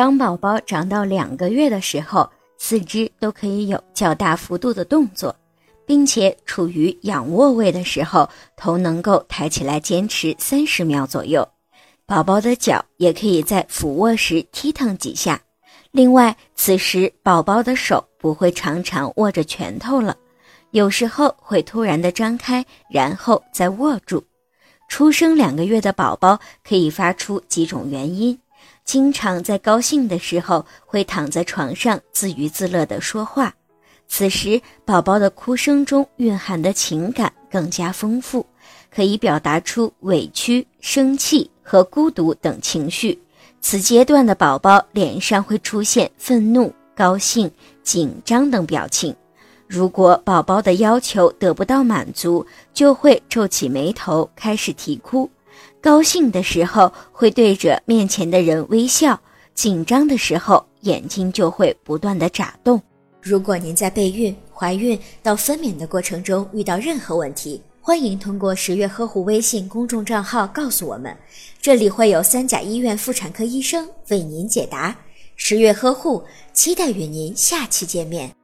当宝宝长到两个月的时候，四肢都可以有较大幅度的动作，并且处于仰卧位的时候，头能够抬起来，坚持三十秒左右。宝宝的脚也可以在俯卧时踢腾几下。另外，此时宝宝的手不会常常握着拳头了，有时候会突然的张开，然后再握住。出生两个月的宝宝可以发出几种原因，经常在高兴的时候会躺在床上自娱自乐地说话，此时宝宝的哭声中蕴含的情感更加丰富，可以表达出委屈、生气和孤独等情绪。此阶段的宝宝脸上会出现愤怒、高兴、紧张等表情。如果宝宝的要求得不到满足，就会皱起眉头，开始啼哭。高兴的时候会对着面前的人微笑，紧张的时候眼睛就会不断的眨动。如果您在备孕、怀孕到分娩的过程中遇到任何问题，欢迎通过十月呵护微信公众账号告诉我们，这里会有三甲医院妇产科医生为您解答。十月呵护，期待与您下期见面。